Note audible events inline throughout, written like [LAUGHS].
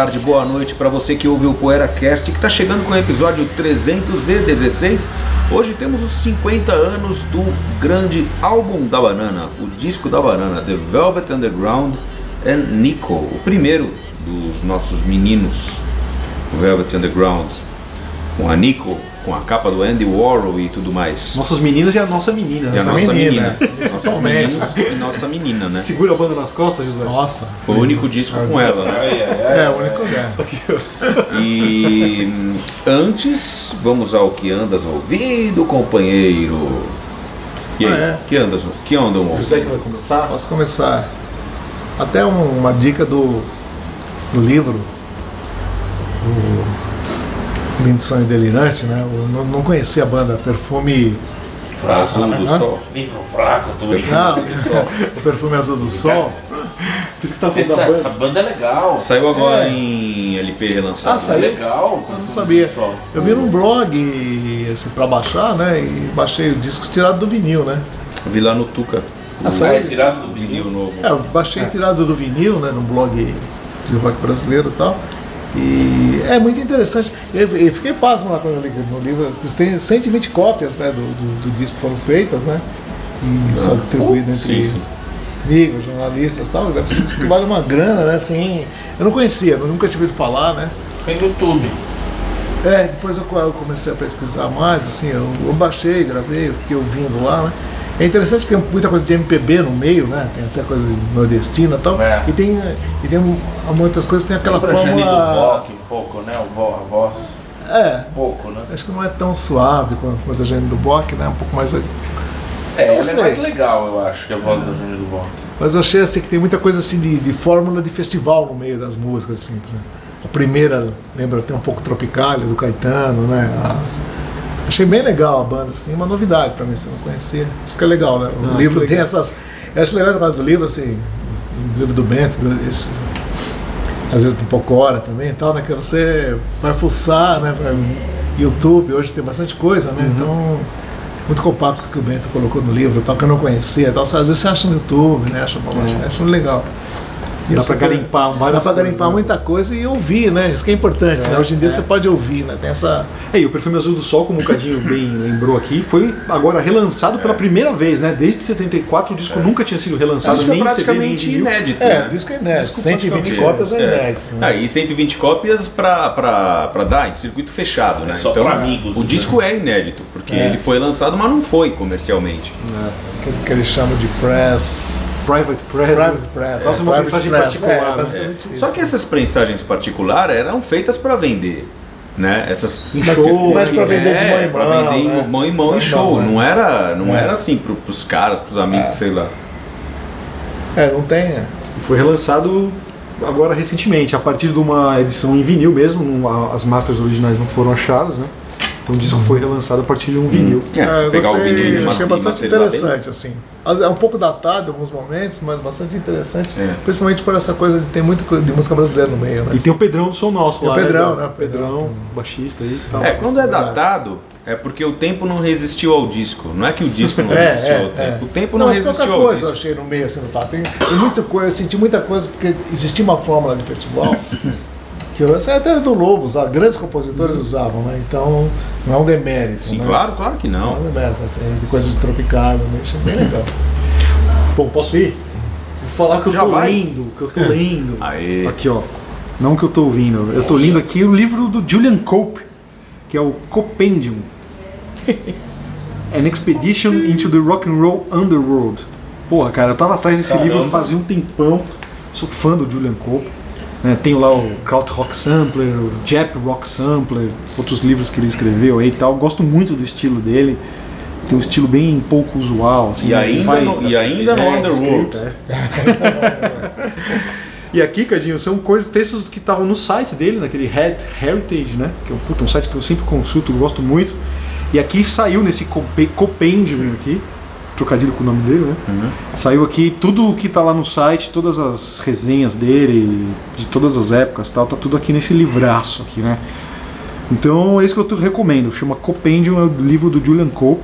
tarde, boa noite para você que ouve o PoeiraCast que está chegando com o episódio 316. Hoje temos os 50 anos do grande álbum da banana, o disco da banana, The Velvet Underground and Nico, o primeiro dos nossos meninos Velvet Underground, com a Nico, com a capa do Andy Warhol e tudo mais. Nossos meninos e a nossa menina. E a nossa menina. Nossos Totalmente. meninos e nossa menina, né? Segura a banda nas costas, José. Nossa. Foi o único disco com ela, né? É, o único lugar. E antes, vamos ao que andas ouvindo, companheiro. E aí, Ah, é? que andas, que andam ouvindo? José que vai começar. Posso começar? Até um- uma dica do, do livro. Lindo Sonho Delirante, né? Eu não, não conhecia a banda Perfume. Azul do [LAUGHS] Sol. Livro fraco, brincando. Não, o Perfume Azul do Sol. Por isso que tá falando Essa, da essa banda. banda é legal. Saiu agora É. em LP relançado. Ah, saiu? É legal. Eu não sabia. Eu vi num blog assim, pra baixar, né? E baixei o disco tirado do vinil, né? Vi lá no Tuca. Ah, Ah, saiu? é tirado do Vinil novo. É, eu baixei tirado do vinil, né, num blog de rock brasileiro e tal. E é muito interessante. Eu, eu fiquei pasmo lá quando eu li no livro. Tem 120 cópias né, do, do, do disco que foram feitas, né? E só distribuído entre Sim, sim. amigos, jornalistas e tal. Deve ser um disco que vale uma grana, né? Assim, eu não conhecia, eu nunca tinha ouvido falar, né? Tem no YouTube. É, depois eu, eu comecei a pesquisar mais, assim, eu, eu baixei, gravei, eu fiquei ouvindo lá, né? É interessante que tem muita coisa de MPB no meio, né? Tem até coisa de nordestina e tal. É. E tem, e tem muitas coisas, tem aquela Lembra Jani do fórmula. Rock um pouco, né? O vo- a voz. É, Um pouco, né? acho que não é tão suave quanto, quanto a Jane do Bock, né? Um pouco mais. É, ela é mais legal, eu acho, que a voz da Jani do Rock. Mas eu achei assim que tem muita coisa assim de, de fórmula de festival no meio das músicas, assim. exemplo. A primeira lembra até um pouco Tropicália, do Caetano, né? A- achei bem legal a banda, assim, uma novidade pra mim, se eu não conhecia. Isso que é legal, né? O Ah, livro tem essas. Eu acho legal essa do livro, assim, o livro do Bento, esse, às vezes do Pocora também e tal, né? Que você vai fuçar, né? Vai, YouTube, hoje tem bastante coisa, Uhum. né? Então, muito compacto que o Bento colocou no livro, tal, que eu não conhecia tal. Às vezes você acha no YouTube, né? Acha, bom, acha muito legal. E Dá coisa- garimpar Dá várias pra garimpar né? muita coisa e ouvir, né? Isso que é importante, né? Hoje em dia você pode ouvir, né? Tem essa. É, e o Perfume Azul do Sol, como o Cadinho [LAUGHS] bem lembrou aqui, foi agora relançado pela primeira vez, né? Desde 74 o disco nunca tinha sido relançado Isso é nem em CD, nem em praticamente vinil. inédito. É, né? disco é inédito. Disco 120 praticamente cópias é, inédito. né? Ah, e 120 cópias pra, pra, pra dar em circuito fechado, né? só pra amigos, O né? disco é inédito, porque É. ele foi lançado, mas não foi comercialmente. Que, que eles chamam de press. Private Press. Private press. Nossa, é, uma mensagem press, particular. É, né? Só que essas prensagens particulares eram feitas para vender, né? Essas Em Mas- show, mas pra vender de mão em pra mão, vender né? em mão em mão em show. né? Não era, não É. era assim pro, pros caras, pros amigos, sei lá. É, não tem. é. Foi relançado agora recentemente, a partir de uma edição em vinil mesmo, as masters originais não foram achadas, né? Então o disco foi relançado a partir de um vinil. É, Ah, se eu pegar o gostei, vinil e achei bastante interessante, assim. É um pouco datado em alguns momentos, mas bastante interessante. É. Principalmente por essa coisa de ter muito de música brasileira no meio, né? E tem o Pedrão do Som Nosso Tem o lá. Pedrão, Zé? né? Pedrão, baixista aí e tal. É, quando é verdade. datado, é porque o tempo não resistiu ao disco. Não é que o disco não [LAUGHS] É, resistiu é, ao tempo. é. O tempo não, mas pouca resistiu ao coisa eu achei no meio assim, tá? Tem, tem muita coisa, eu senti muita coisa porque existia uma fórmula de festival [LAUGHS] que eu, essa é até do Lobo, usava, grandes compositores usavam, né? Então não é um demérito. Sim, né? claro, claro que Não é não. um demérito, assim, de coisas de tropical, né? achei bem legal. [LAUGHS] Bom, posso ir? Vou falar que eu Já tô vai? lendo, que eu tô lendo. Aê. Aqui, ó. Não que eu tô ouvindo. Eu tô lendo aqui o livro do Julian Cope, que é o Copendium. [LAUGHS] An Expedition into the Rock and Roll Underworld. Porra, cara, eu tava atrás desse Caramba. livro fazia um tempão. Sou fã do Julian Cope. Né? Tenho lá o Krautrock Sampler, o Jap Rock Sampler, outros livros que ele escreveu aí e tal. Gosto muito do estilo dele. tem um estilo bem pouco usual. Assim, E né? ainda Vai- no- e ainda no É, Underworld. é. [LAUGHS] E aqui, Cadinho, são coisas, textos que estavam no site dele, naquele Head Heritage, né? Que é um, puta, um site que eu sempre consulto, gosto muito. E aqui saiu nesse compendium aqui, trocadilho com o nome dele, né? Uhum. Saiu aqui tudo que tá lá no site, todas as resenhas dele, de todas as épocas e tal, tá tudo aqui nesse livraço aqui, né? Então é isso que eu recomendo. Chama Compendium, é o livro do Julian Cope.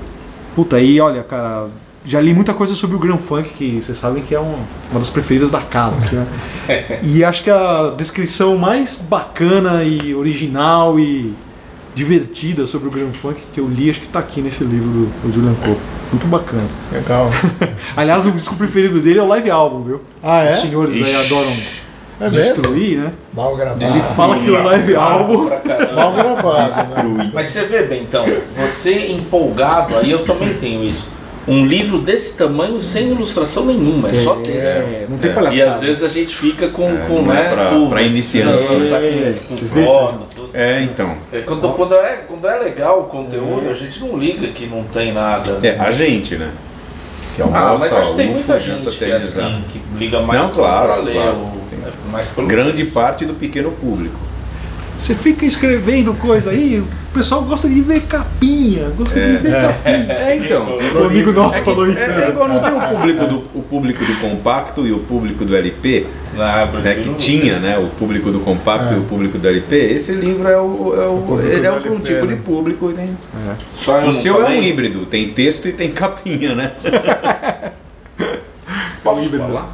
Puta, aí olha, cara, já li muita coisa sobre o Grand Funk, que vocês sabem que é um- uma das preferidas da casa. aqui, né? [LAUGHS] e acho que a descrição mais bacana e original e divertida sobre o Grand Funk que eu li, acho que tá aqui nesse livro do, do Julian Cope. Muito bacana. Legal. [LAUGHS] Aliás, o disco preferido dele é o live album, viu? Ah, é? Os senhores aí Ixi. adoram É destruir, né? Mal gravado. Fala que o live álbum. Pra. Mal gravado, né? Mas você vê bem, então, você empolgado, aí eu também tenho isso. Um livro desse tamanho sem ilustração nenhuma, é só texto. É, não tem E palhaçada. às vezes a gente fica com, É, com é né, pra- pô, pra mas iniciantes, né? lançar com, Você É, então. É, quando, quando, é, quando é legal o conteúdo, a gente não liga que não tem nada. É, a gente, né? Que Ah, almoça, mas acho que tem muita gente que é assim, que liga mais Não, claro, pra ler. claro. o- é mais pelo Grande parte do pequeno público. Você fica escrevendo coisa aí, o pessoal gosta de ver capinha, gosta de ver capinha. [LAUGHS] É, então. O amigo nosso falou isso, É, né? é igual não tem o público, do, o público do compacto e o público do LP, Ah, né, que tinha né, o público do compacto É. e o público do LP. Esse livro é o, é o, público ele é um, LP, tipo né? de público. Tem, Só eu o seu é um híbrido, tem texto e tem capinha, né? [LAUGHS] Posso falar?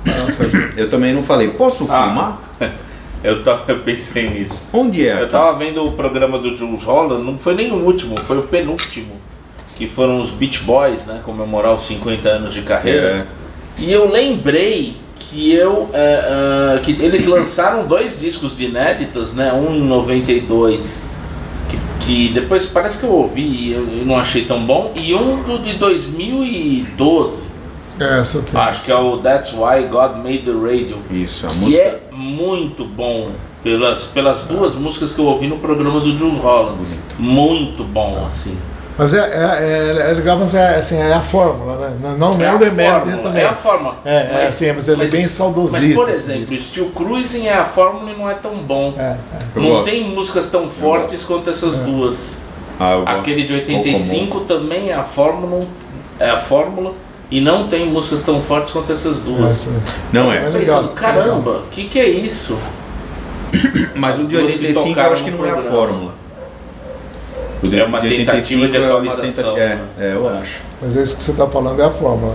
Eu também não falei, posso Ah. fumar? [LAUGHS] Eu, tava, eu pensei nisso. Onde é? Eu aqui? tava vendo o programa do Jules Holland, não foi nem o último, foi o penúltimo. Que foram os Beach Boys, né? Comemorar os 50 anos de carreira. É. E eu lembrei que eu. é, é, que eles lançaram dois discos de inéditos, né? Um em 92, que, que depois parece que eu ouvi e eu, eu não achei tão bom, e um do de 2012. É, essa tem. Acho que é o That's Why God Made the Radio. Isso, a Que música. é muito bom. Pelas, pelas duas músicas que eu ouvi no programa do Jules Holland. Muito bom, assim. Mas é, é, é, é legal, mas é, assim, é a fórmula, né? Não, não é, a o demérito fórmula, desse também. É a forma. É, é assim, mas ele é bem saudosista. Mas, por esse exemplo, disco. Steel Cruising é a fórmula e não é tão bom. É, é. Eu não gosto. tem músicas tão fortes quanto essas duas. Ah, eu gosto. Aquele de Pouco 85 também é a fórmula, é a fórmula e não tem músicas tão fortes quanto essas duas. Essa- Não É é. legal. Pensando, caramba, o que, que é isso? [COUGHS] Mas o de As duas que 85 eu acho que não é a programa. fórmula. O de, É uma de tentativa de é uma atualização, tentativa- É, né? é, eu acho. Mas esse que você está falando é a fórmula.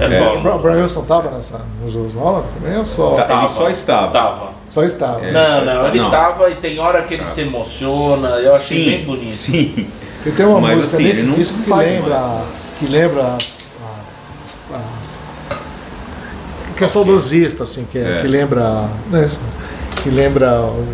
É, É. O fórmula. Bra- Brian Wilson estava nessa, no Jules Holland também ou só? Tá, Tava. ele só estava. Tava. Só estava. É. não, só não, está- ele não. tava e tem hora que ele se emociona, eu achei bem bonito. Sim. E tem uma Mas, música assim, nesse disco que lembra, que lembra que é saudosista, assim, que, é, É. que lembra, né, que lembra o-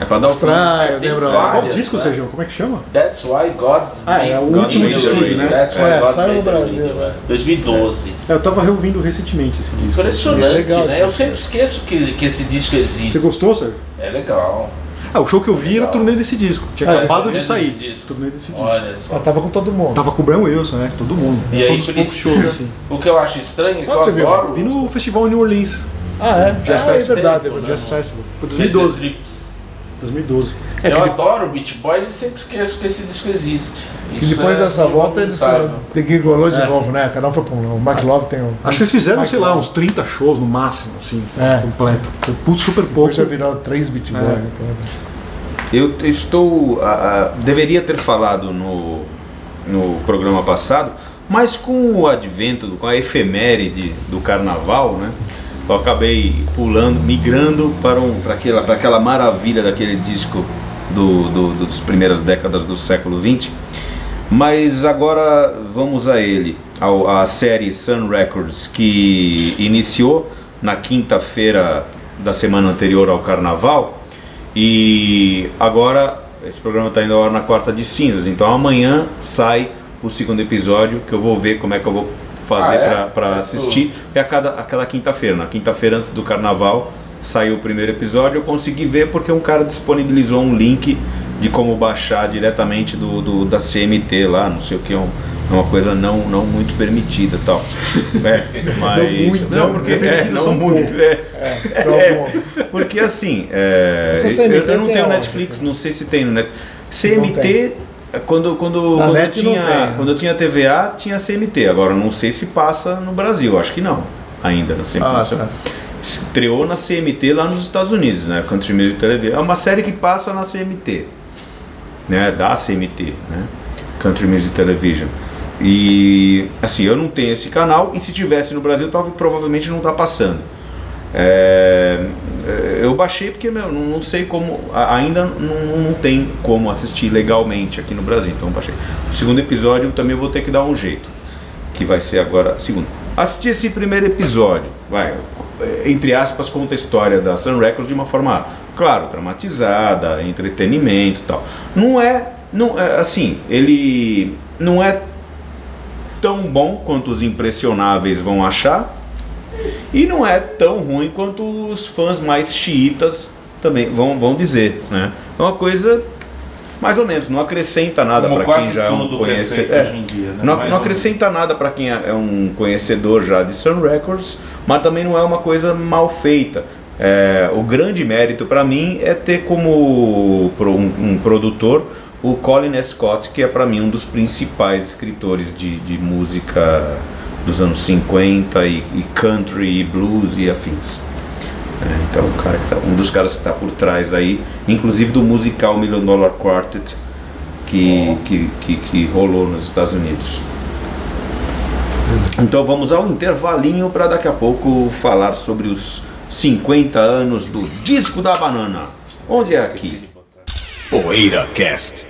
É pra dar o praias, Tem lembra Qual várias. disco, né? Sérgio? Como é que chama? That's why God's Ah, é o último the né? That's why É, God saiu no Brasil, radio. é. 2012. É, eu tava reouvindo recentemente esse disco. Impressionante, É legal né? Eu sempre esqueço que, que esse disco existe. Você gostou, Sérgio? É legal. Ah, o show que eu vi era o turnê desse disco. Tinha Ah, acabado de sair. desse disco. Turnê desse disco. Olha só. Ela tava com todo mundo. Tava com o Brian Wilson, né? Todo mundo. E aí poucos precisa. shows, assim. O que eu acho estranho é que Onde eu você adoro. Vi no festival em New Orleans. Ah, é? Jazz ah, é Festival. verdade. é Tempo, O né? Jazz Festival. Foi Laser 2012. Trips. 2012. É, eu adoro Beach Boys e sempre esqueço que esse disco existe. E Isso depois é dessa volta eles involuntário. tem que igualou de É. novo, né? Cada um foi pra um. O Mark Love tem um. Acho que eles fizeram, sei lá, uns 30 shows no máximo, assim, É. completo. Foi pu- super pouco. Depois já virou três beat boys. É. né? Eu estou. ah, ah, deveria ter falado no, no programa passado, mas com o advento, com a efeméride do carnaval, né? Eu acabei pulando, migrando para, um, para, aquela, para aquela maravilha daquele disco do, do, das primeiras décadas do século XX. Mas agora vamos a ele, ao, a série Sun Records, que iniciou na quinta-feira da semana anterior ao carnaval. E agora esse programa está indo ao ar na quarta de cinzas, então amanhã sai o segundo episódio que eu vou ver como é que eu vou fazer Ah, é? para assistir. É a cada, a cada quinta-feira. Na quinta-feira antes do carnaval saiu o primeiro episódio. Eu consegui ver porque um cara disponibilizou um link de como baixar diretamente do, do- da CMT lá, não sei o que, um, É uma coisa não, não muito permitida tal. [LAUGHS] É, mas. Não muito, não, não porque. É, não muito. É, [LAUGHS] é, alguns. porque assim, é, eu, CMT eu não tenho? Netflix, não sei se tem no Netflix. Não CMT, quando, quando, Na quando, eu não tinha, quando eu tinha TVA, tinha CMT. Agora não sei se passa no Brasil, acho que não. Ainda na CMT. Ah, tá. Estreou na CMT lá nos Estados Unidos, né? Country Music Television. É uma série que passa na CMT, né? Da CMT, né? Country Music Television. E assim, eu não tenho esse canal e se tivesse no Brasil, talvez provavelmente não tá passando. É, é, eu baixei porque meu, não, não sei como, ainda não, não tem como assistir legalmente aqui no Brasil, então baixei. O segundo episódio também vou ter que dar um jeito, que vai ser agora segundo. Assisti esse primeiro episódio, vai, entre aspas, conta a história da Sun Records de uma forma, claro, dramatizada, entretenimento tal. Não é, não é assim, ele não é tão bom quanto os impressionáveis vão achar e não é tão ruim quanto os fãs mais xiitas também vão, vão dizer, né? É uma coisa mais ou menos, não acrescenta nada para quem já é um é conhecedor. em dia, né? Não, não acrescenta nada para quem é é um conhecedor já de Sun Records, mas também não é uma coisa mal feita. É, o grande mérito para mim é ter como um, um produtor o Colin Scott, que é para mim um dos principais escritores de, de música dos anos 50 e, e country e blues e afins. É, então, o cara tá, um dos caras que está por trás aí, inclusive do musical Million Dollar Quartet, que, que, que, que rolou nos Estados Unidos. Então vamos ao intervalinho para daqui a pouco falar sobre os 50 anos do Disco da Banana. Onde é aqui? Poeira Cast.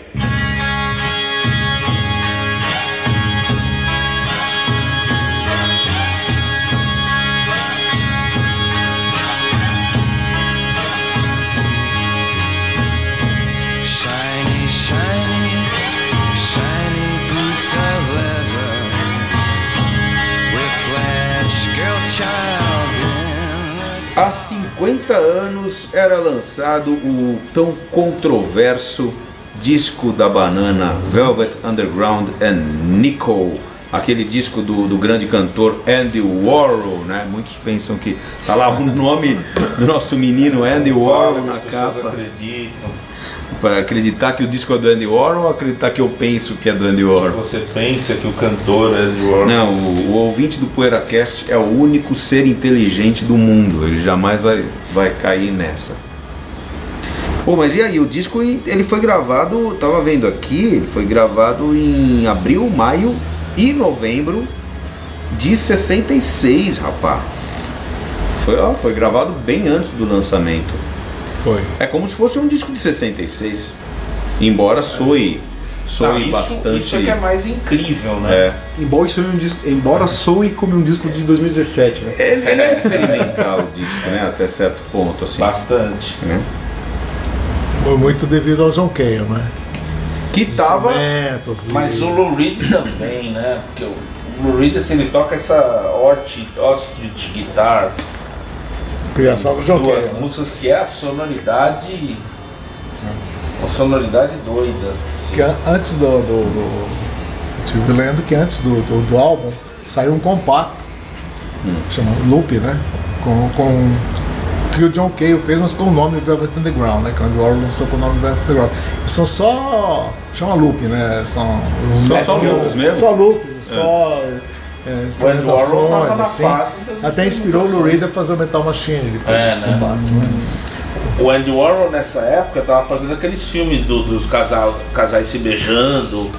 50 anos era lançado o tão controverso disco da banana Velvet Underground and Nicole, aquele disco do, do grande cantor Andy Warhol, né? Muitos pensam que tá lá o nome do nosso menino Andy Warhol na capa. acreditam. Para acreditar que o disco é do Andy Warhol ou acreditar que eu penso que é do Andy Warhol? Você pensa que o cantor é de Warhol. Não, o, o ouvinte do PoeiraCast é o único ser inteligente do mundo. Ele jamais vai, vai cair nessa. Pô, mas e aí? O disco ele foi gravado, tava vendo aqui, ele foi gravado em abril, maio e novembro de 66, rapá. Foi, ó, foi gravado bem antes do lançamento. Foi. É como se fosse um disco de 66. Embora soe, soe Não, isso, bastante. isso é que é mais incrível, né? é. Embora soe, um disco, embora soe como um disco de 2017, né? Ele, ele é experimental o disco, né? Até certo ponto, assim. Bastante. né? Foi muito devido ao John Cale, né? Que tava. Instrumentos e- Mas o Lou Reed também, né? Porque o Lou Reed, assim, ele toca essa ostrich guitar, criação do John duas músicas que é a sonoridade. Uma sonoridade doida. assim. Que an- antes do. do, do tive lendo que antes do, do, do álbum saiu um compacto chamado Loop, né? Com, com que o John Cale fez, mas com o nome Velvet Underground, né? Que o Warhol lançou com o nome Velvet Underground. São só. chama Loop, né? São. os Só- loops mesmo? Só loops, só. É, O Andy Warhol tava experimentações, na assim. Até inspirou o Lou Reed a fazer o Metal Machine depois É, desse né? compacto, né? O Andy Warhol nessa época tava fazendo aqueles filmes do- dos casal, casais se beijando,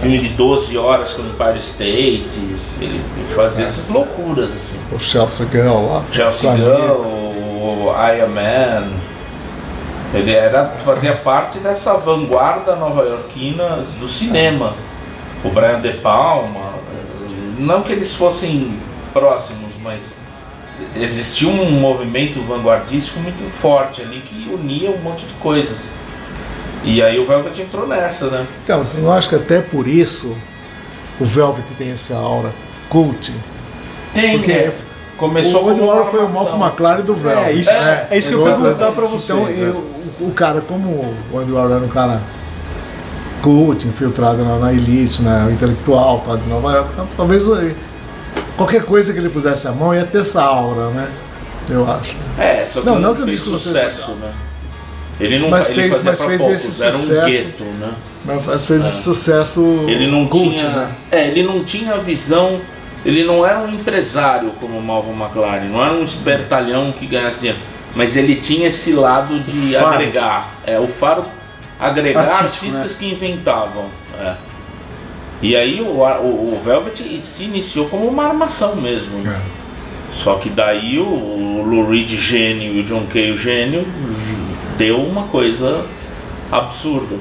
filme de 12 horas com o Empire State. Ele fazia essas loucuras assim. O Chelsea Girl lá. Chelsea Girl, o I Am Man. Ele era, fazia parte dessa vanguarda nova-iorquina do cinema. O Brian De Palma. Não que eles fossem próximos, mas existia um movimento vanguardístico muito forte ali que unia um monte de coisas. E aí o Velvet entrou nessa, né? Então, você não acha que até por isso o Velvet tem essa aura cult? Tem, Porque né? Começou o como Warhol foi o. Malcolm McLaren do Velvet. É isso, é, isso que eu Exatamente. perguntar pra vocês. Então, né? eu- o cara, como o Andy Warhol era um cara cult, infiltrado na, na elite, na intelectual, tá, de Nova York, então, talvez eh, qualquer coisa que ele pusesse a mão ia ter essa aura, né? Eu acho. É, só que Não, não, não que fez sucesso, né? Ele não Mas ele fez- fazia mas fez poucos, esse era um sucesso. gueto, né? Mas às vezes esse sucesso Ele não cult, tinha, né? é, ele não tinha visão, ele não era um empresário como o Malcolm McLaren, não era um espertalhão que ganhasse dinheiro, mas ele tinha esse lado de Faro. agregar, é, o faro agregar Artístico, artistas né? que inventavam, é. E aí o, o, o Velvet se iniciou como uma armação mesmo, né? É. Só que daí o, o Lou Reed gênio e o John o gênio deu uma coisa absurda.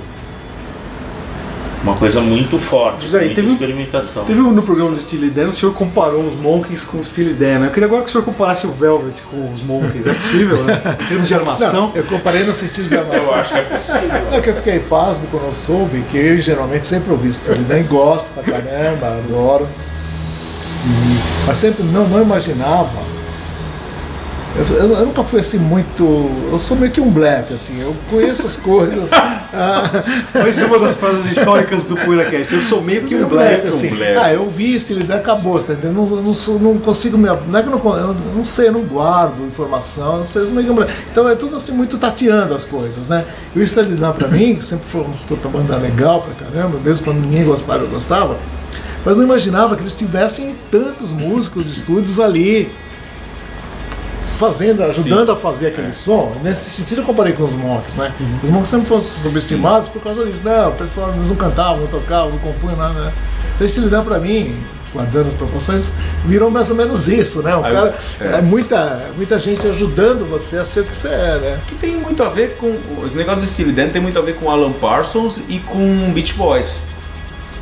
Uma coisa muito forte, José, muita teve experimentação. Teve um no programa do Steely Dan, o senhor comparou os Monkeys com o Steely Dan, né? Eu queria agora que o senhor comparasse o Velvet com os Monkeys. É possível, né? [LAUGHS] Em termos de armação. Não, eu comparei no sentido de armação. Eu acho que é possível. Não, que eu fiquei pasmo quando eu soube que eu geralmente sempre ouvi Steely Dan, gosto pra caramba, adoro. E- mas sempre não, não imaginava. Eu, eu- eu nunca fui assim muito. Eu sou meio que um blefe, assim. Eu conheço as coisas. [LAUGHS] ah, Mas isso é uma das frases históricas do PoeiraCast. Eu sou meio que um blefe. assim. blefe. Ah, eu vi Steely Dan, acabou, você tá entendendo? Não, não, sou- não consigo me. Não é que eu não, eu não sei, eu não guardo informação, eu sou meio que um blefe. Então é tudo assim, muito tateando as coisas, né? E o Dan pra mim, sempre foi uma puta banda legal pra caramba, mesmo quando ninguém gostava, eu gostava. Mas não imaginava que eles tivessem tantos músicos de estúdios ali fazendo, ajudando a fazer aquele som. Nesse sentido eu comparei com os monks, né? Os monks sempre foram subestimados por causa disso. Não, o pessoal eles não cantavam, não tocavam, não compunham nada, né? Então esse lidar pra mim, guardando as proporções, virou mais ou menos isso, né? O Aí, cara, é. é. muita, muita gente ajudando você a ser o que você é, né? Que tem muito a ver com. Os negócios do Steely Dan tem muito a ver com Alan Parsons e com Beach Boys.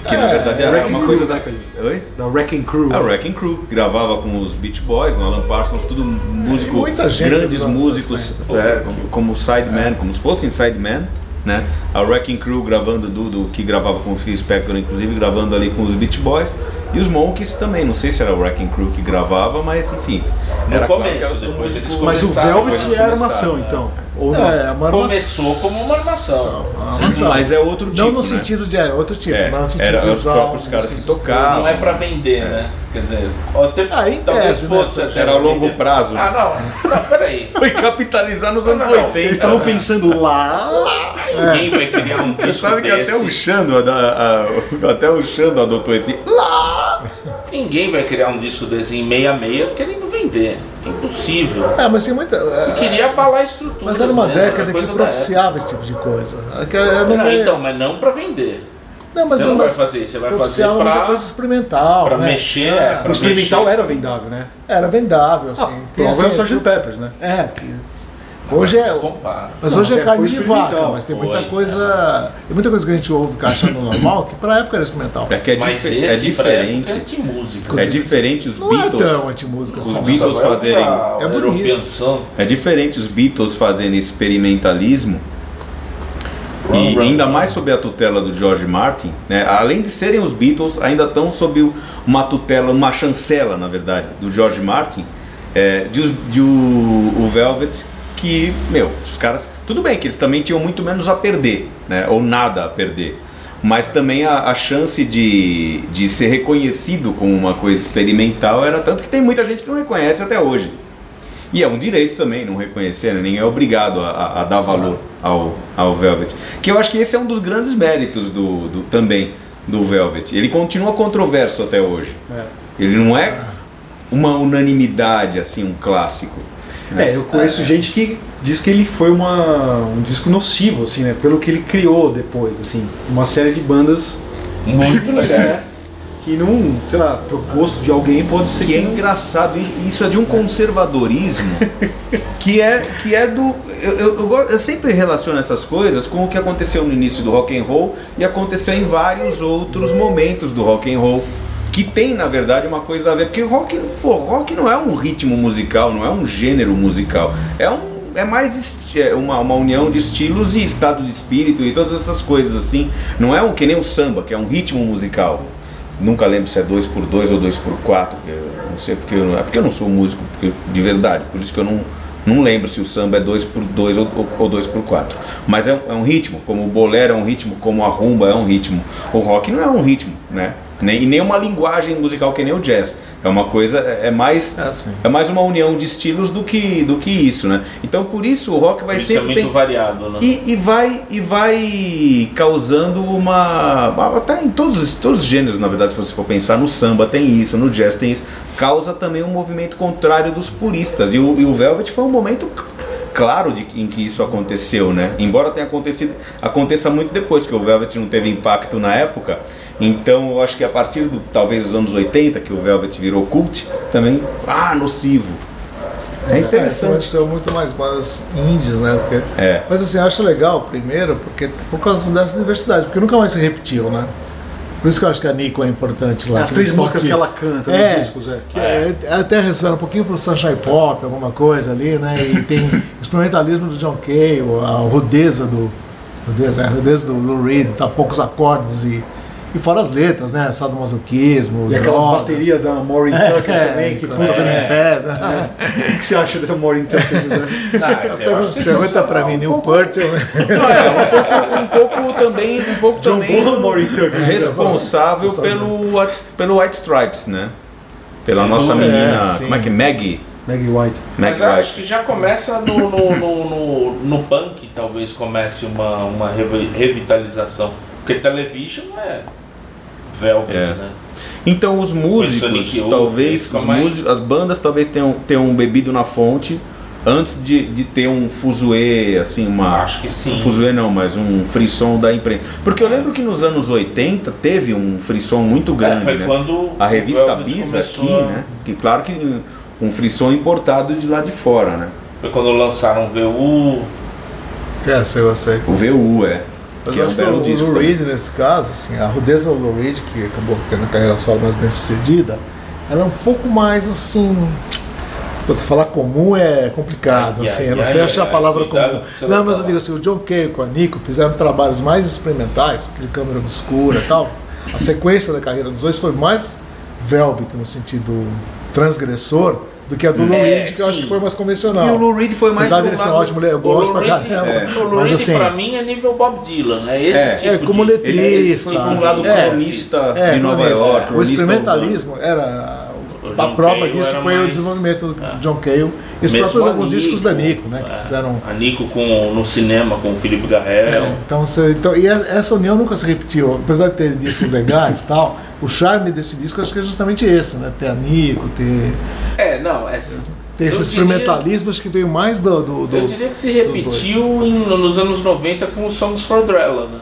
Que na É, verdade era uma coisa da. Oi? Da Wrecking Crew. A Wrecking Crew, que gravava com os Beach Boys, o Alan Parsons, tudo músico, É, muita gente grandes músicos, 60. é, como, como sideman, como se fossem sideman, né? A Wrecking Crew gravando do, do- que gravava com o Phil Spector, inclusive gravando ali com os Beach Boys, e os Monkeys também, não sei se era a Wrecking Crew que gravava, mas enfim. No era claro começo, que era tudo depois eles Mas o Velvet é eles armação, então. Ou não? É, uma Começou como uma armação. Mas é outro tipo, Não no né? sentido de. É, outro tipo, É, não no sentido era de os próprios caras que tocavam. Não é pra vender, né? Quer dizer, até, Ah, em talvez tese, né? fosse até Era a longo vender. prazo. Ah, não. Não, peraí. [LAUGHS] Foi capitalizar nos anos Não, não, 80. Eles estavam pensando lá. Ninguém vai criar um Você disco sabe que até o. Xando, a- até o Xando adotou esse. Ninguém vai criar um disco desse em 66 querendo vender. Impossível. É, mas tem muita. é, queria abalar a estrutura. Mas era uma mesmo, década que propiciava esse tipo de coisa. É Não, meio- então, mas não pra vender. Não, mas você não vai fazer, você vai fazer pra, coisa experimental. pra né? mexer. É, pra O experimental mexer. era vendável, né? Era vendável, assim. Tem, Prova é o assim, Sgt. Peppers, né? É, que hoje é. Compara. Mas Não, hoje mas é é, carne de vaca, mas tem muita é, coisa. Tem muita coisa que a gente ouve que achando normal, que pra época era experimental. É que é, Mas é diferente. é de música. É diferente os Não é Beatles. tão anti-música Os assim. Beatles fazerem- É bonito. É diferente os Beatles fazendo experimentalismo. E ainda mais sob a tutela do George Martin, né? além de serem os Beatles, ainda estão sob uma tutela, uma chancela, na verdade, do George Martin, é, de, os- de o, o Velvet, que, meu, os caras. Tudo bem que eles também tinham muito menos a perder, né? ou nada a perder. Mas também a, a chance de, de ser reconhecido como uma coisa experimental era tanto que tem muita gente que não reconhece até hoje. E é um direito também não reconhecer, né? ninguém é obrigado a, a- dar valor ao, ao Velvet. Que eu acho que esse é um dos grandes méritos do, do- também do Velvet. Ele continua controverso até hoje. É. Ele não é uma unanimidade, assim, um clássico. É, eu conheço gente que diz que ele foi uma, um disco nocivo, assim, né? Pelo que ele criou depois, assim. Uma série de bandas Muito legais. que não, sei lá, pro gosto de alguém pode ser Que que, é não- engraçado, isso é de um conservadorismo que é, que é do. Eu, eu, eu sempre relaciono essas coisas com o que aconteceu no início do rock and roll e aconteceu em vários outros momentos do rock and roll. Que tem na verdade uma coisa a ver, porque rock, pô, rock não é um ritmo musical, não é um gênero musical, é um é mais é uma, uma união de estilos e estado de espírito e todas essas coisas assim. Não é um que nem o samba, que é um ritmo musical. Nunca lembro se é 2x2 ou 2x4, não sei porque eu, é porque eu não sou músico porque, de verdade, por isso que eu não, não lembro se o samba é 2x2 ou, ou, ou 2x4. Mas é, um- é um ritmo, como o bolero é um ritmo, como a rumba é um ritmo. O rock não é um ritmo, né? Nem, e nem uma linguagem musical que nem o jazz. É uma coisa, é é mais, É, sim. é mais uma união de estilos do que, do que isso, né? Então por isso o rock vai Isso é sempre muito ter- variado, né? e, e vai e vai causando uma até em todos os, todos os gêneros na verdade se você for pensar no samba tem isso no jazz tem isso causa também um movimento contrário dos puristas e o, e o Velvet foi um momento claro de, em que isso aconteceu né embora tenha acontecido aconteça muito depois que o Velvet não teve impacto na época então eu acho que a partir do talvez dos anos 80 que o Velvet virou cult também ah nocivo é É, interessante aconteceu muito mais bandas indies, né? Porque- É. Mas assim, eu acho legal, primeiro, porque por causa dessa diversidade, porque nunca mais se repetiu, né? Por isso que eu acho que a Nico é importante lá. As três músicas que ela canta É, nos discos, é. que é, até receberam um pouquinho pro Sunshine Pop, alguma coisa ali, né? E tem [LAUGHS] o experimentalismo do John Cale, a rudeza do. Rudeza, é, a rudeza do Lou Reed, tá poucos acordes e. E fora as letras, né? Sadomasoquismo, E aquela drogas. bateria da Maureen Tucker É, também, que puta, batendo né? em pés, né? O que você acha dessa Maureen Tucker? né? Ah, Pergunta pra mim, Neil Purtle, né? [LAUGHS] um pouco também um pouco John também Maureen Tucker. responsável Nossa, pelo White, pelo White Stripes, né? Pela Sem nossa menina, É, sim. como é que é? Maggie, Maggie White. Maggie Mas eu acho White. que já começa no, no, no, no, no punk, talvez comece uma, uma revi- revitalização. Porque television é Velvet, É. né? Então os músicos, talvez os mais- músicos, as bandas talvez tenham, tenham bebido na fonte antes de, de ter um fuzuê, assim, uma Acho que sim. um fuzuê não, mas um frisson da imprensa. Porque eu lembro que nos anos 80 teve um frisson muito grande, É, foi né? quando A revista Bis aqui, a- né? Que claro que um frisson importado de lá de fora, né? Foi quando lançaram o VU. É, sei, eu sei. O VU é. Mas que eu é um acho que belo o disco. Lou também. Reed, nesse caso, assim, a rudeza do Lou Reed, que acabou tendo a carreira solo mais bem sucedida, ela é um pouco mais assim. Puta, falar comum é complicado, assim, eu não sei achar a palavra comum. o Não, mas eu digo assim, o John Cale com a Nico fizeram trabalhos mais experimentais, aquele câmera obscura e tal. A sequência da carreira dos dois foi mais Velvet no sentido transgressor do que a do Lou É, Reed, que eu acho sim. que foi mais convencional. E o Lou Reed foi mais Apesar dele ser um lado- ótimo, eu O gosto Lou pra caramba. é, o Lou Mas Reed assim, pra mim é nível Bob Dylan. É esse É, tipo é como de... Ele, ele foi letrista. para um lado É. cronista É, de Nova cronista, York. é. O experimentalismo era. O A prova disso foi o mais- desenvolvimento do É. John Cale e os próprios alguns Nico, discos da Nico, né? é. Que fizeram. A Nico com, no cinema com o Felipe Garrel. É, então, você, então, e essa união nunca se repetiu, apesar de ter discos legais e tal. O charme desse disco acho que é justamente esse, né? Ter a Nico, ter, É, não, é, ter esse eu experimentalismo, acho que veio mais do. do, do- Eu diria que se repetiu em- nos anos 90 com os Songs for Drella, né?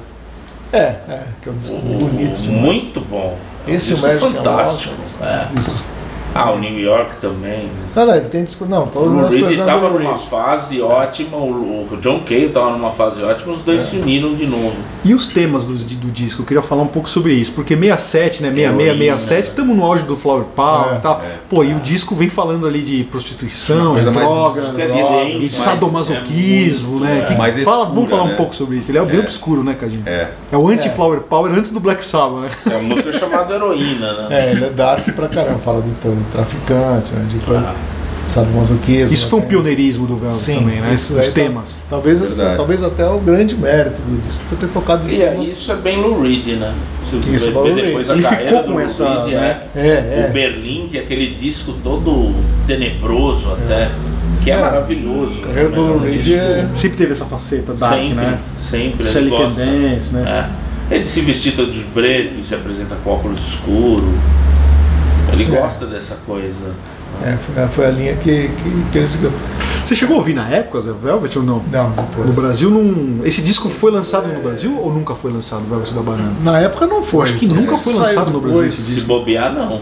É, é, que é um disco bonito demais. Muito bom. É um Esse é o disco Magic fantástico. É. Discos, Ah, o New York também. não, não, ele tem disco. Não, O todas Lou as Reed estava numa fase ótima, o, o John Cale estava numa fase ótima, os dois se uniram de novo. E os temas do, do disco, eu queria falar um pouco sobre isso, porque 67, né, 66, Heroína. 67, estamos no auge do Flower Power É, e tal. Pô, e o disco vem falando ali de prostituição, mais drogas, decadente, e mais- sadomasoquismo, é né? Que- mais fala, escura, vamos falar né? um pouco sobre isso. Ele é bem É. obscuro, né, Cadinho? É. É o anti-Flower Power antes do Black Sabbath, né? É uma música chamada Heroína, né? É, ele é dark pra caramba, fala de tra- traficante, né, de coisa, sadomasoquismo. Isso foi um né, pioneirismo do Velvet Sim, também, né? isso Os aí tá- temas. Talvez, esse- Verdade. talvez até o grande mérito do disco foi ter tocado de E é, isso é bem Lou Reed, né? Se Isso, Lou Reed. depois a Ele carreira ficou do Lou essa, Reed, né? é. É, O é. Berlim, que é aquele disco todo tenebroso até, que é, É. maravilhoso. A carreira mas do é Reed é- Sempre teve essa faceta dark, sempre, né? sempre. ele Can gosta. Dance, né? É. Ele se vestir todo de preto, se apresenta com óculos escuros. Ele É. gosta dessa coisa. É, foi, foi a linha que, que, que ele seguiu. Você chegou a ouvir na época, Zé Velvet, ou não? Não, No depois. Brasil não. Esse disco foi lançado no Brasil ou nunca foi lançado, Velvet da Banana? Na época não foi. Acho que nunca foi lançado no Brasil Se disco. bobear, não.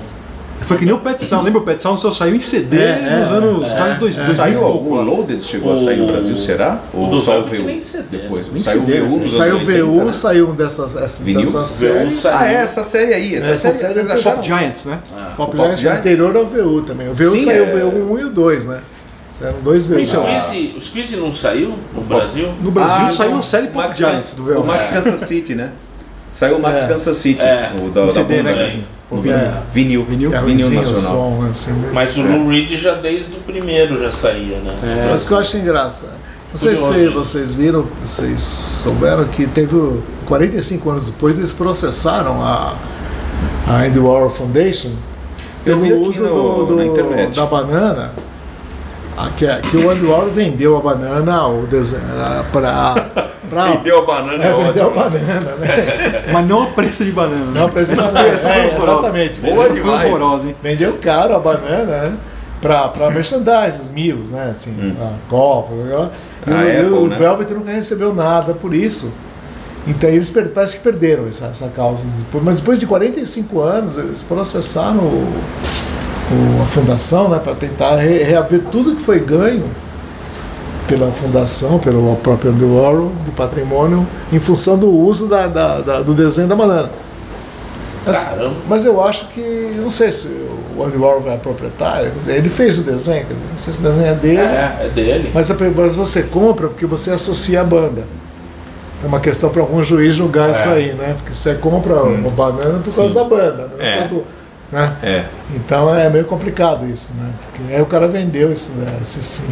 Foi que nem o Pet Sound. Lembra o Pet Sound só saiu em CD É, nos é, anos quase dois, dois mil Saiu algum. Loaded? Chegou a sair no Brasil, será? O Ou do só o Velvet VU? nem CD. Depois. Nem Saiu o CD, VU assim. Saiu o anos 80, VU, né? saiu dessas, essa, Vinil? dessa VU série. saiu. Ah, é, essa série aí. Essa, Essa série, série vocês é acharam? Pop Giants, né? Pop Pop Giant Giant? anterior ao VU também. O VU Sim, saiu é. o VU 1 e o 2, né? Eram dois VUs. O Então, Squeeze, o Squeeze não saiu no Brasil? No Brasil Ah, saiu não. a série Pop Giants do O Velvet. Max Kansas City, né? Saiu o Max É. Kansas City. É. O da, O da CD, banda, né, né? O vinil. É. Vinil. Vinil. É, Vinil o nacional. som, né, assim, Mas o Lou Reed já desde o primeiro já saía, né? É. Mas o que eu acho engraçado. Não sei se vocês viram, vocês souberam que teve o- 45 anos depois eles processaram a, a Andy Warhol Foundation pelo uso no- do, do- da banana. Que, que o Andy Warhol vendeu a banana o para Vendeu a banana, é, é, vendeu a ótimo. banana, né? [LAUGHS] Mas não a preço de banana. né? Não, preço Essa de foi é, exatamente. Boa demais. horrorosa, hein? Vendeu caro a banana, né? Pra, pra merchandise, mil, né? Assim, a Copa, e A o, e Apple, o né? Velvet nunca recebeu nada por isso. Então eles parece que perderam essa, essa causa. Mas depois de 45 anos, eles processaram o- o- a fundação né, para tentar re- reaver tudo que foi ganho pela fundação, pelo próprio Andy Warhol, de patrimônio, em função do uso da, da- da- do desenho da banana. Mas, Caramba. mas eu acho que, não sei se o Andy Warhol é proprietário, dizer, ele fez o desenho, quer dizer, não sei se o desenho é dele, É, é dele. mas, mas você compra porque você associa a banda. É uma questão para algum juiz julgar isso aí, né? Porque você compra uma banana por causa da banda, não por É. causa do. Né? É. Então é meio complicado isso, né? Porque aí o cara vendeu esse, né, esse, esse,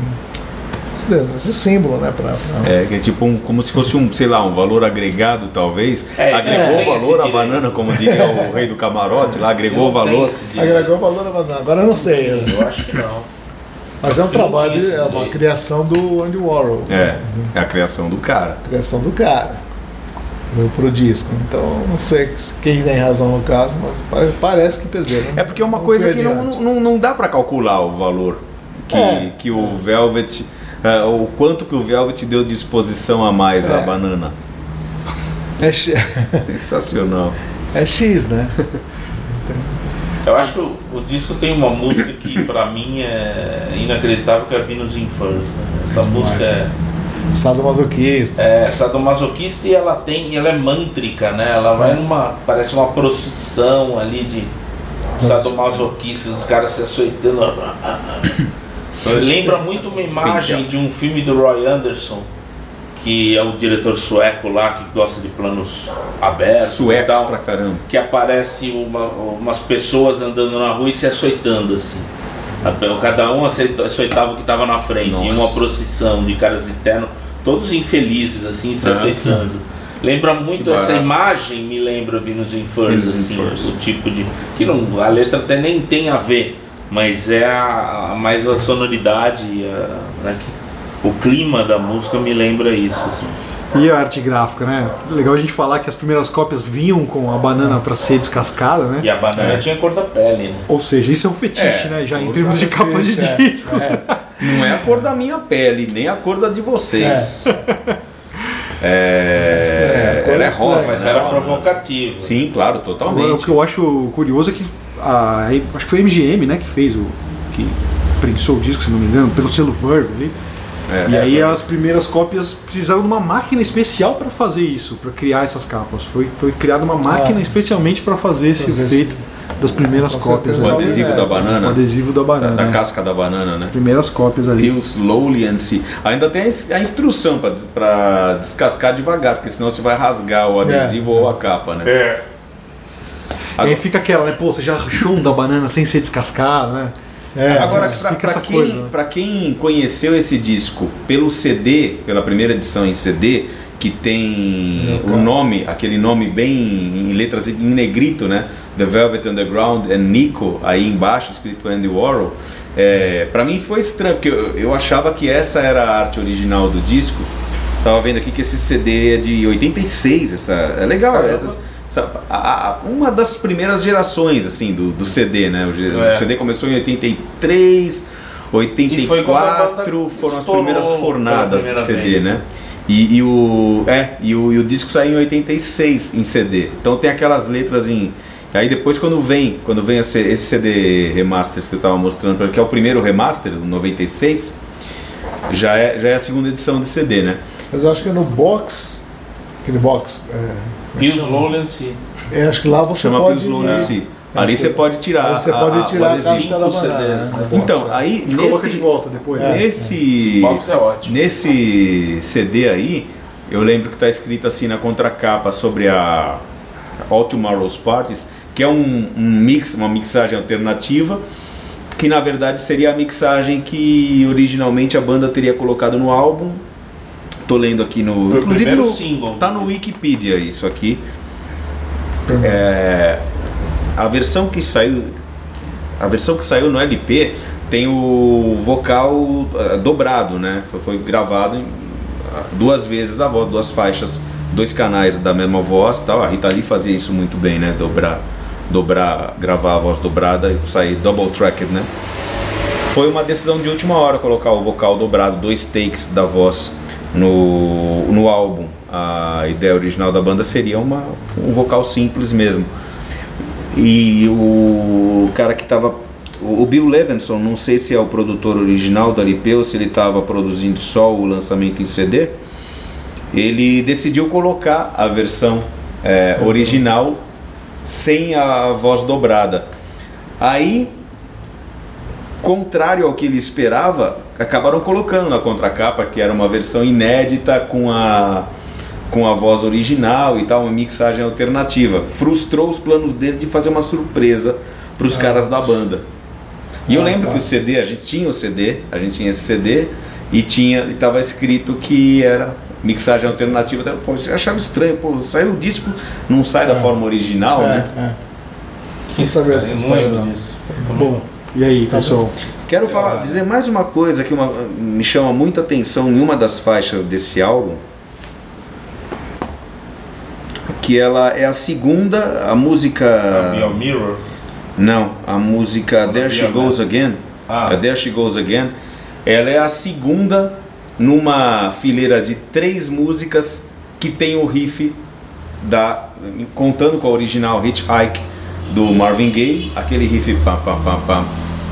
esse símbolo, né? Pra, pra- É, que é tipo um, como se fosse um, sei lá, um valor agregado, talvez. É, agregou é, valor à banana, como diria o rei do camarote, lá agregou valor. Agregou valor à banana. Agora eu não sei. eu- Eu acho que não. Mas é um trabalho, é uma criação do Andy Warhol. É, é a criação do cara. criação do cara pro, pro disco. Então não sei quem tem razão no caso, mas pa- parece que perderam. É porque é uma Não coisa que não, não, não dá pra calcular o valor que, É. que o Velvet, é, o quanto que o Velvet deu de exposição a mais à É. banana. É, X, Sensacional. é X, né? Eu acho que o, o disco tem uma música que pra mim é inacreditável, que é Venus in Furs. Né? Essa música é, Sadomasoquista. é sadomasoquista e ela tem, ela é mântrica, né? Ela vai É. numa, parece uma procissão ali de sadomasoquistas, os caras se açoitando. Lembra muito uma imagem de um filme do Roy Anderson, que é o diretor sueco lá, que gosta de planos abertos Suecos tal. pra caramba. que aparece uma- umas pessoas andando na rua e se açoitando assim. A- Cada um açoitava o que estava na frente, Nossa. em uma procissão de caras de terno, todos infelizes assim, se açoitando. Lembra muito essa imagem, me lembra Venus in Furs, Venus in assim, o tipo de que não, a letra até nem tem a ver, mas é a, a- mais a sonoridade, a- né, o clima da música me lembra isso. Assim. E a arte gráfica, né? Legal a gente falar que as primeiras cópias vinham com a banana pra ser descascada, né? E a banana É. tinha cor da pele, né? Ou seja, isso é um fetiche, É, né? Já em termos de capa de é. disco. Não é a cor da minha pele, nem a cor da de vocês. É, É, a cor ela é é estranha, rosa, Mas né? era rosa. provocativo. Sim, claro, Agora, o totalmente. que eu acho curioso é que a, acho que foi a MGM, né, que fez o que prensou o disco, se não me engano, pelo selo Verve ali. É. e aí É, as primeiras cópias precisaram de uma máquina especial para fazer isso, para criar essas capas. Foi, foi criada uma máquina Ah. especialmente para fazer esse Fazer efeito das primeiras Com cópias. certeza. O adesivo É, da O banana, adesivo da da, banana. da né? casca da banana, né? Primeiras cópias ali. Peel slowly and see. Ainda tem a ins- a instrução pra descascar devagar, porque senão você vai rasgar o adesivo ou a capa, né? É. E aí fica aquela, né? Pô, você já rachou um da banana sem ser descascado, né? É, Agora, essa quem, coisa, né? quem conheceu esse disco pelo CD, pela primeira edição em CD, que tem o nome, aquele nome bem em letras em negrito, né? The Velvet Underground and Nico, aí embaixo, escrito Andy Warhol. É, para mim foi estranho, porque eu, eu achava que essa era a arte original do disco. Tava vendo aqui que esse CD é de 86, essa, é legal. Caramba. A- a- uma das primeiras gerações assim do, do CD, né? O, É. o CD começou em 83, E foi quando a 84 banda foram as primeiras fornadas de primeira CD, vez, né? E, e o é e o, e o disco saiu em 86 em CD. Então tem aquelas letras em, Aí depois quando vem, quando vem esse esse CD remaster que você estava mostrando, que é o primeiro remaster, do 96, já é, já é a segunda edição de CD, né? Mas eu acho que no box, aquele box, é, Pius Lowland, sim. é, acho que lá você Chama pode. Pius Lowland é. Ali você pode tirar. Você a- pode a- tirar a o casca adesivo. da cinco banana. CDs, né? né? No box, Então, é. aí E coloca de nesse, volta depois. né? nesse, Box é ótimo. nesse CD aí, eu lembro que está escrito assim na contracapa sobre a All Tomorrow's Parties, que é um, um mix, uma mixagem alternativa, que na verdade seria a mixagem que originalmente a banda teria colocado no álbum. Tô lendo aqui no, Foi inclusive no, single. tá no Wikipedia isso aqui. É, a versão que saiu a versão que saiu no LP tem o vocal eh, dobrado, né? Foi, foi gravado em, ah, duas vezes a voz, duas faixas, dois canais da mesma voz, tal. A Rita Lee fazia isso muito bem, né? Dobrar, dobrar, gravar a voz dobrada e sair double tracked, né? Foi uma decisão de última hora colocar o vocal dobrado, dois takes da voz no, no álbum. A ideia original da banda seria uma, um vocal simples mesmo. E o cara que estava. O Bill Levinson, não sei se é o produtor original do LP ou se ele estava produzindo só o lançamento em CD, ele decidiu colocar a versão é, original sem a voz dobrada. Aí, contrário ao que ele esperava, acabaram colocando na contracapa que era uma versão inédita com a com a voz original e tal, uma mixagem alternativa. Frustrou os planos dele de fazer uma surpresa para os caras da banda. E eu Ah, lembro tá. que o CD, a gente tinha o CD, a gente tinha esse CD e tinha estava escrito que era mixagem alternativa. Até, Pô, eu achava estranho, pô, saiu o disco, não sai da forma original, né? É, é. Não sabia dessa Eu história, não. disso. Bom, e aí, pessoal? Quero falar, dizer mais uma coisa que uma- me chama muita atenção em uma das faixas desse álbum. Que ela é a segunda, a música. A Mirror. Não, a música There She Goes Again. Ah. A There She Goes Again. Ela é a segunda numa fileira de três músicas que tem o riff da. contando com a original Hitchhike do Marvin Gaye, aquele riff pam pam pam pam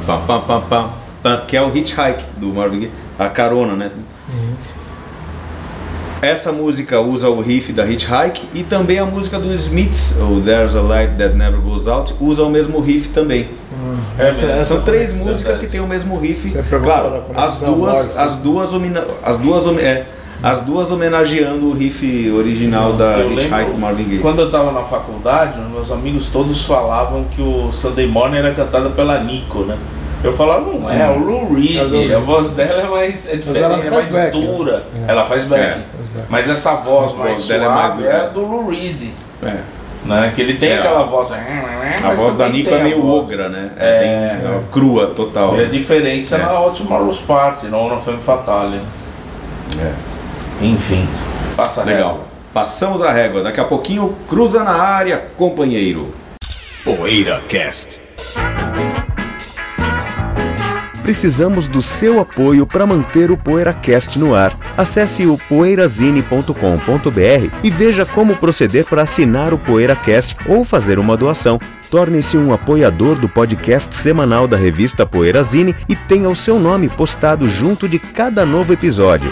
pam pam pam pam, pam que é o Hitchhike do Marvin Gaye, a carona, né? Essa música usa o riff da Hitchhike e também a música do Smiths, o There's a Light That Never Goes Out, usa o mesmo riff também. É Essa- essa- São três conexão, músicas é. que têm o mesmo riff. Perguntou Claro, conexão as duas, as duas, homina- as duas, home- é, as duas homenageando o riff original da Eu Hitchhike lembro do Marvin Gaye. Quando eu tava na faculdade, os meus amigos todos falavam que o Sunday Morning era cantada pela Nico, né? Eu falava, não é, é o Lou É Reed, Reed. a voz dela é mais é diferente, ela é faz mais back, né? dura. É. Ela faz back. É. Faz back. Mas essa voz A mais voz dela é mais suave dura. é a do Lou Reed. É. Né? Que ele tem É. aquela voz. A mas voz da Nico é meio voz. ogra, né? É. É, é, crua, total. E a diferença É. na Tomorrow's Party, não na Femme Fatale. É. Enfim, passa a Legal. régua. Passamos a régua. Daqui a pouquinho, cruza na área, companheiro. Poeira Cast. Precisamos do seu apoio para manter o PoeiraCast no ar. Acesse o poeirazine.com.br e veja como proceder para assinar o PoeiraCast ou fazer uma doação. Torne-se um apoiador do podcast semanal da revista Poeirazine e tenha o seu nome postado junto de cada novo episódio.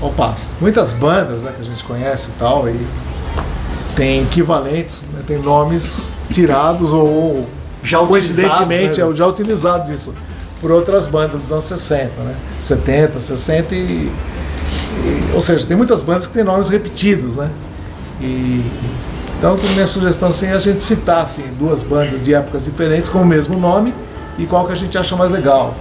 Opa, muitas bandas né, que a gente conhece e tal, e tem equivalentes, né, tem nomes tirados ou Já coincidentemente né? já utilizados isso por outras bandas dos anos 60, né? 70, 60 e, e- ou seja, tem muitas bandas que têm nomes repetidos, né? E então minha sugestão assim, é a gente citar assim, duas bandas de épocas diferentes com o mesmo nome e qual que a gente acha mais legal.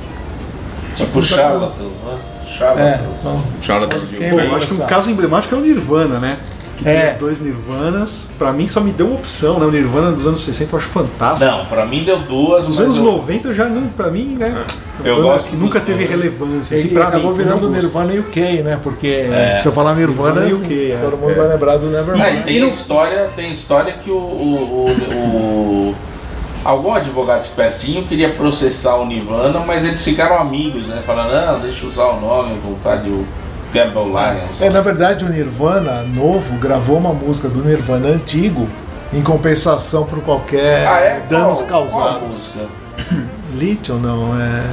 Tipo Isso Charlatans, né? É, Charlatans. Charlatan Quem Gil. Pô, vai eu acho que um caso emblemático é o Nirvana, né? que tem É. os dois Nirvanas. Pra mim só me deu uma opção, né? O Nirvana dos anos 60 eu acho fantástico. Não, pra mim deu duas, mas anos eu- 90 já não, pra mim, né? Eu banda gosto que nunca teve dois. relevância. assim, Ele pra acabou mim, virando meu gosto. Nirvana UK, né? Porque se eu falar Nirvana, Nirvana UK, é. todo mundo vai lembrar do Nevermind. É, e tem não- história, tem história que o, o, o- o- algum advogado espertinho queria processar o Nirvana, mas eles ficaram amigos, né? Falando, não, deixa eu usar o nome, voltar de o Pebble Lions. É, na verdade, o Nirvana novo gravou uma música do Nirvana antigo em compensação por qualquer Ah, é? danos Qual- qual causados. música? Lithium não, é.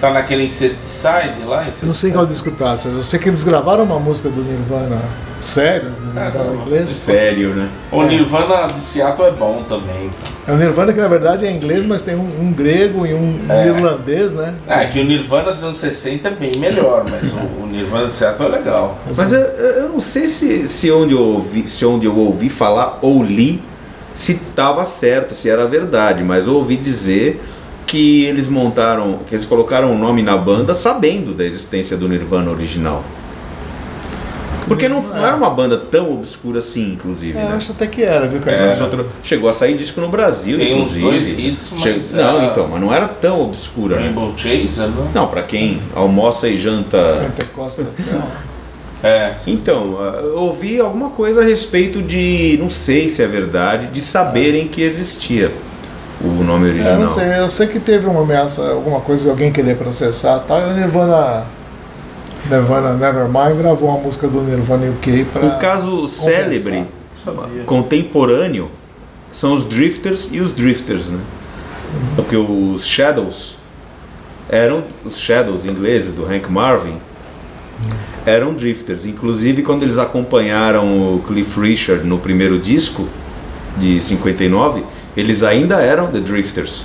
Tá naquele Incesticide lá? Eu não sei qual disco tá. Eu sei que eles gravaram uma música do Nirvana sério, Caramba. inglês. Sério, né? O Nirvana de Seattle é bom também. É o Nirvana que na verdade é inglês, mas tem um, um grego e um É. irlandês, né? É, que o Nirvana dos anos 60 é bem melhor, mas o, o Nirvana de Seattle é legal. Mas eu, eu não sei se, se, onde eu ouvi, se onde eu ouvi falar ou li se estava certo, se era verdade, mas eu ouvi dizer que eles montaram, que eles colocaram o nome na banda sabendo da existência do Nirvana original. Porque não, não era uma banda tão obscura assim, inclusive, É, eu né? acho até que era, viu, É, cara? os outros- chegou a sair disco no Brasil, Tem uns inclusive. dois hits, mas Che- Não, é- então, mas não era tão obscura, né? Rainbow Chaser, não? Não, pra quem almoça e janta Pentecoste Hotel. [LAUGHS] É. Então, ah, eu ouvi alguma coisa a respeito de, não sei se é verdade, de saberem que existia o nome É, original. eu não sei, eu sei que teve uma ameaça, alguma coisa de alguém querer processar e tal, e o Nirvana. Nirvana Nevermind gravou uma música do Nirvana UK pra. Um caso célebre, contemporâneo, são os Drifters e os Drifters, né? Porque os Shadows eram os Shadows ingleses do Hank Marvin eram Drifters. Inclusive quando eles acompanharam o Cliff Richard no primeiro disco de 59, eles ainda eram The Drifters.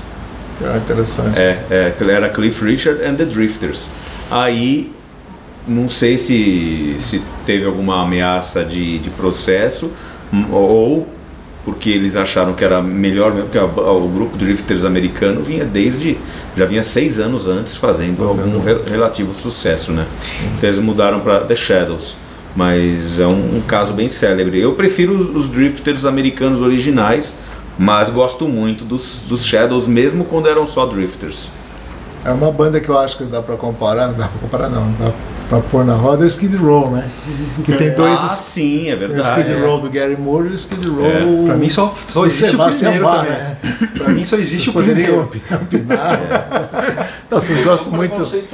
É interessante. É, é, era Cliff Richard and the Drifters. Aí, não sei se, se teve alguma ameaça de, de processo hum, ou porque eles acharam que era melhor mesmo, porque o grupo Drifters americano vinha desde, já vinha seis anos antes fazendo algum re- relativo sucesso, né? Então eles mudaram para The Shadows, mas é um, um caso bem célebre. Eu prefiro os, os Drifters americanos originais, mas gosto muito dos, dos Shadows, mesmo quando eram só Drifters. É uma banda que eu acho que dá pra comparar, não dá pra comparar não, dá pra pôr na roda é o Skid Row, né? Que tem [LAUGHS] dois ah, sim, é tem o verdade. Skid Row do Gary Moore e o Skid Row É, Pra mim só, só do existe o Sebastian primeiro Bach, também. né? [LAUGHS] Pra mim só existe Vocês o poderiam primeiro. opinar. [LAUGHS] Não, vocês gostam muito. Vocês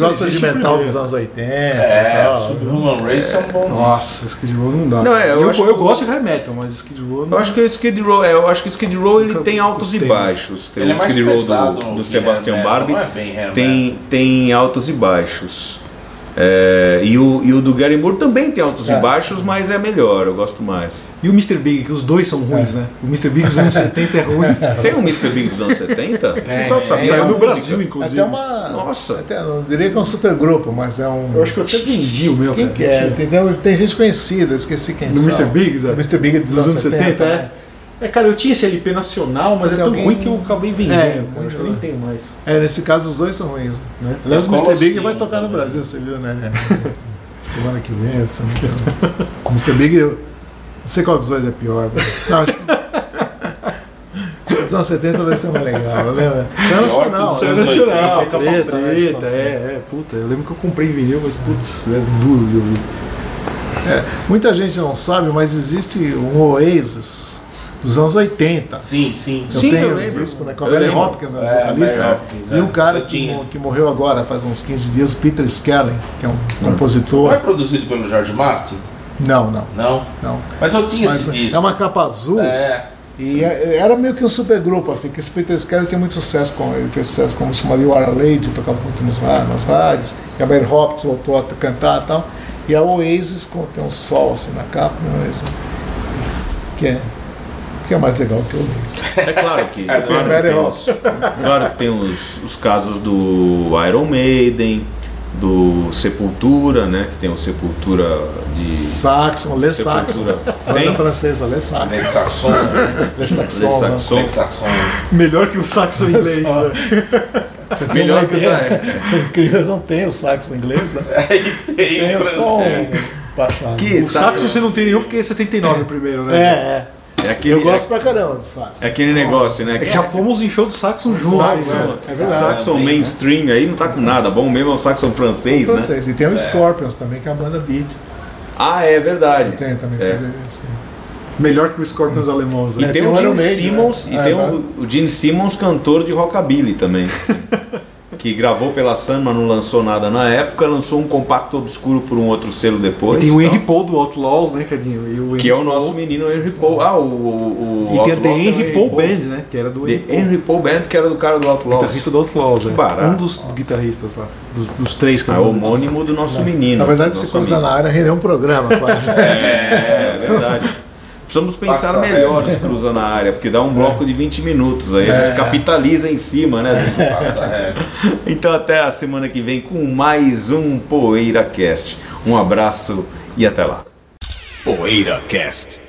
gostam de o metal primeiro. dos anos 80 e É. Subhuman Race é um bom. Nossa, Skid Row não dá. Não, é, eu eu, acho eu gosto de hair metal, mas Skid Row não. Eu acho que o Skid Row, é, eu acho que o Skid Row ele tem altos e baixos. Tem Ele é o mais Skid Row pesado do, do Sebastian Barbie não é bem hair tem, tem altos e baixos. É, e, o, e o do Gary Moore também tem altos É. e baixos, mas é melhor, eu gosto mais. E o Mr. Big, que os dois são ruins, né? O Mr. Big dos anos [LAUGHS] 70 é ruim. Tem um Mr. Big dos anos 70? [LAUGHS] Eu só sabia Saiu no. Brasil, inclusive. Até uma. Nossa. Até, não diria que é um super grupo, mas é um. Eu acho que eu até vendi o meu. Quem cara. que é? Tem, gente conhecida, esqueci quem No são. Mr. Biggs, é? O Mr. Big dos, Dos anos 70, né? é. É, cara, eu tinha esse LP nacional, mas é Tem tão alguém- ruim que eu acabei vendendo. É, eu nem tenho mais. É, nesse caso os dois são ruins. Né? Aliás, o Mr. Big vai tocar no. Brasil, você viu, né? [LAUGHS] Semana que vem, semana que vem. O Mr. Big, eu não sei qual dos dois é pior. né? Não, acho que. Os anos 70 deve ser mais legal, lembra? Isso é nacional. Isso é né? Nacional, preta, preta, assim. é, é, puta. Eu lembro que eu comprei vinil, mas putz, é duro de ouvir. É, muita gente não sabe, mas existe um Oasis dos anos 80. Sim, sim. Eu Sim, tenho eu um lembro. disco, né, com a Mary. Hopkins, a É? Hopkins, e é. um cara que, que morreu agora, faz uns 15 dias, Peter Skellen, que é um Não compositor. é produzido pelo George Martin? Não, não, Não. não. Mas eu tinha Mas esse disco. é uma capa azul É. e é- era meio que um supergrupo, assim, que esse Peter Skellen tinha muito sucesso com ele, fez sucesso como se chama You Are a Lady, tocava muito nos, nas rádios, e a Mary Hopkins voltou a cantar e tal. E a Oasis com, tem um sol assim na capa, né, Oasis, que é, que é mais legal que o Oasis. É claro que, [LAUGHS] É, claro que tem, os, claro que tem os, os casos do Iron Maiden, do Sepultura, né? Que tem o Sepultura de Saxon, Le Saxon. Banda francesa, Le Saxon. Lex Saxon. Le Saxon. Le né? Saxon. Lex Saxon. Melhor que o saxo inglês. Né? Você tem Melhor uma que o ideia? É [LAUGHS] incrível, não tem o saxo inglês, né? [LAUGHS] Tem Tem o só um, Asno. Que O saxo você não tem nenhum porque é 79 primeiro, né? É, é. É aquele, Eu gosto pra caramba do saxo. é, é aquele negócio, né? É que já fomos em show do saxo juntos. Saxo, né? é verdade. Saxon mainstream aí não tá com nada. Bom mesmo é o saxon francês, né? francês. E tem o Scorpions também, que é a banda Beat. Ah, é verdade. Tem também É. Melhor que o Scorpions alemãos. E Né? tem, tem o o Gene Simmons né? e É, tem vai. o, o Gene Simmons, cantor de rockabilly também. [LAUGHS] que gravou pela Sun, mas não lançou nada na época, lançou um compacto obscuro por um outro selo depois. E tem o. Henry Paul do Outlaws, né, Cadinho? E o que é o nosso Paul. menino Henry Paul. Ah, o. o, o E tem a The Henry é Paul Band, né? Que era do The Henry Paul. Henry Paul Band, que era do cara do Outlaws. Guitarrista do Outlaws, Que é. barato. Um dos guitarristas lá. Dos, dos três que É homônimo do nosso menino. Na verdade, se cruzar na área, rendeu um programa quase. [LAUGHS] É, é verdade. Precisamos pensar Passa melhor os cruza na área, porque dá um bloco de 20 minutos aí. A É. gente capitaliza em cima, né? Passa. [LAUGHS] Então até a semana que vem com mais um Poeira Cast. Um abraço e até lá. Poeira Cast.